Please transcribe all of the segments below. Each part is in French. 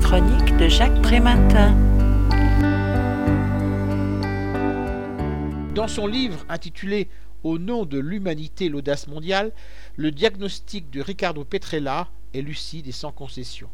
chronique de Jacques Prématin. Dans son livre intitulé Au nom de l'humanité, l'audace mondiale, le diagnostic de Ricardo Petrella est lucide et sans concession.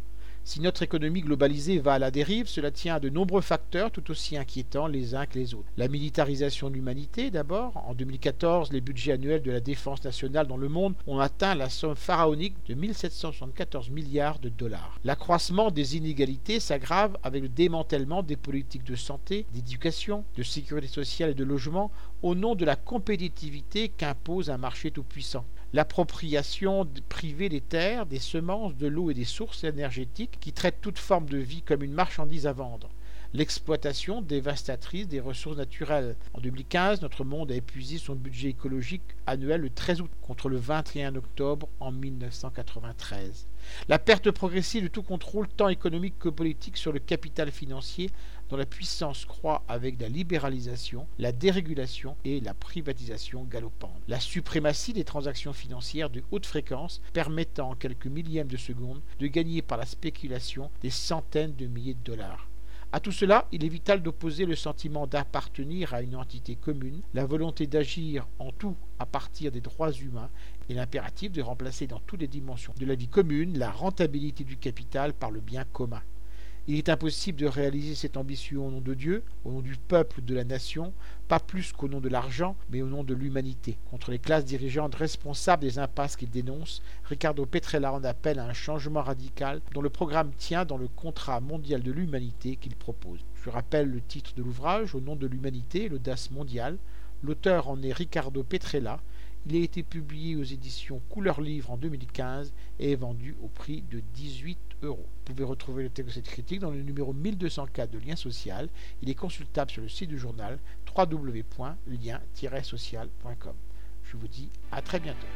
Si notre économie globalisée va à la dérive, cela tient à de nombreux facteurs tout aussi inquiétants les uns que les autres. La militarisation de l'humanité d'abord. En 2014, les budgets annuels de la défense nationale dans le monde ont atteint la somme pharaonique de 1774 milliards de dollars. L'accroissement des inégalités s'aggrave avec le démantèlement des politiques de santé, d'éducation, de sécurité sociale et de logement au nom de la compétitivité qu'impose un marché tout-puissant l'appropriation privée des terres, des semences, de l'eau et des sources énergétiques qui traitent toute forme de vie comme une marchandise à vendre, l'exploitation dévastatrice des ressources naturelles. En 2015, notre monde a épuisé son budget écologique annuel le 13 août contre le 21 octobre en 1993. La perte progressive de tout contrôle tant économique que politique sur le capital financier dont la puissance croît avec la libéralisation, la dérégulation et la privatisation galopante. La suprématie des transactions financières de haute fréquence permettant en quelques millièmes de seconde de gagner par la spéculation des centaines de milliers de dollars. À tout cela, il est vital d'opposer le sentiment d'appartenir à une entité commune, la volonté d'agir en tout à partir des droits humains et l'impératif de remplacer dans toutes les dimensions de la vie commune la rentabilité du capital par le bien commun. Il est impossible de réaliser cette ambition au nom de Dieu, au nom du peuple, de la nation, pas plus qu'au nom de l'argent, mais au nom de l'humanité. Contre les classes dirigeantes responsables des impasses qu'il dénonce, Ricardo Petrella en appelle à un changement radical dont le programme tient dans le contrat mondial de l'humanité qu'il propose. Je rappelle le titre de l'ouvrage, Au nom de l'humanité, l'audace mondiale. L'auteur en est Ricardo Petrella. Il a été publié aux éditions Couleur Livre en 2015 et est vendu au prix de 18 euros. Vous pouvez retrouver le texte de cette critique dans le numéro 1204 de Lien Social. Il est consultable sur le site du journal www.lien-social.com. Je vous dis à très bientôt.